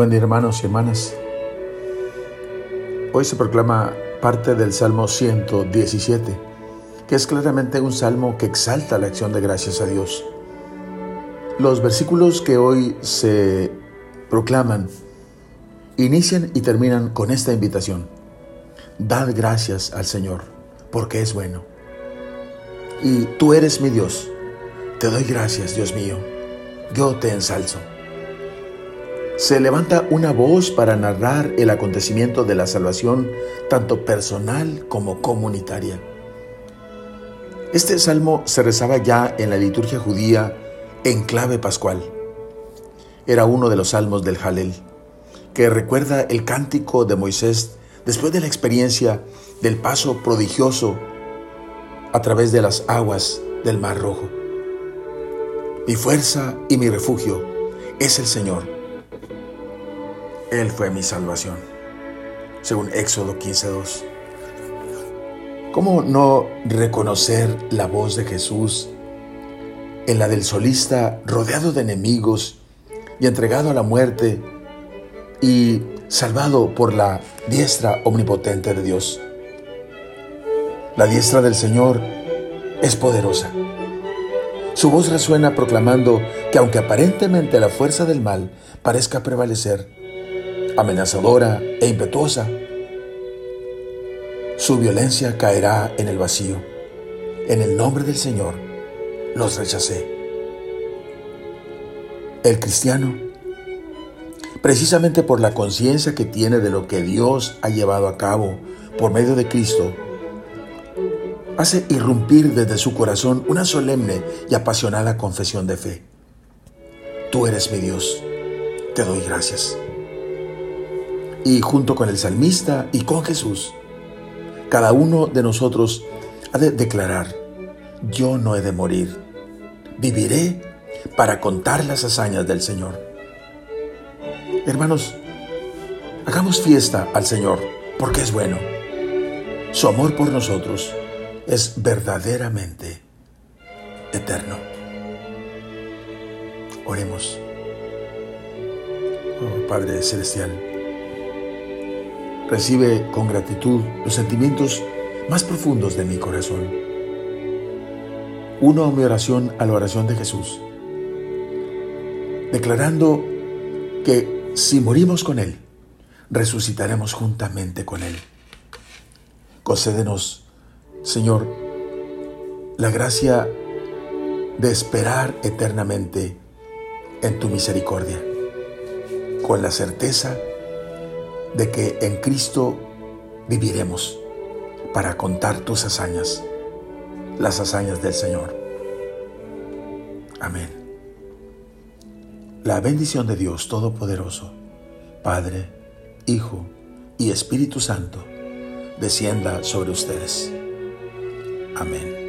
Buen hermanos y hermanas. Hoy se proclama parte del Salmo 117, que es claramente un salmo que exalta la acción de gracias a Dios. Los versículos que hoy se proclaman inician y terminan con esta invitación. Dad gracias al Señor, porque es bueno. Y tú eres mi Dios. Te doy gracias, Dios mío. Yo te ensalzo se levanta una voz para narrar el acontecimiento de la salvación, tanto personal como comunitaria. Este salmo se rezaba ya en la liturgia judía en clave pascual. Era uno de los salmos del Jalel, que recuerda el cántico de Moisés después de la experiencia del paso prodigioso a través de las aguas del Mar Rojo. Mi fuerza y mi refugio es el Señor él fue mi salvación, según Éxodo 15.2. ¿Cómo no reconocer la voz de Jesús en la del solista rodeado de enemigos y entregado a la muerte y salvado por la diestra omnipotente de Dios? La diestra del Señor es poderosa. Su voz resuena proclamando que aunque aparentemente la fuerza del mal parezca prevalecer, amenazadora e impetuosa, su violencia caerá en el vacío. En el nombre del Señor los rechacé. El cristiano, precisamente por la conciencia que tiene de lo que Dios ha llevado a cabo por medio de Cristo, hace irrumpir desde su corazón una solemne y apasionada confesión de fe. Tú eres mi Dios, te doy gracias. Y junto con el salmista y con Jesús, cada uno de nosotros ha de declarar, yo no he de morir, viviré para contar las hazañas del Señor. Hermanos, hagamos fiesta al Señor, porque es bueno. Su amor por nosotros es verdaderamente eterno. Oremos. Oh, Padre Celestial, Recibe con gratitud los sentimientos más profundos de mi corazón. Uno mi oración a la oración de Jesús, declarando que si morimos con Él, resucitaremos juntamente con Él. Concédenos, Señor, la gracia de esperar eternamente en tu misericordia, con la certeza de que en Cristo viviremos para contar tus hazañas, las hazañas del Señor. Amén. La bendición de Dios Todopoderoso, Padre, Hijo y Espíritu Santo, descienda sobre ustedes. Amén.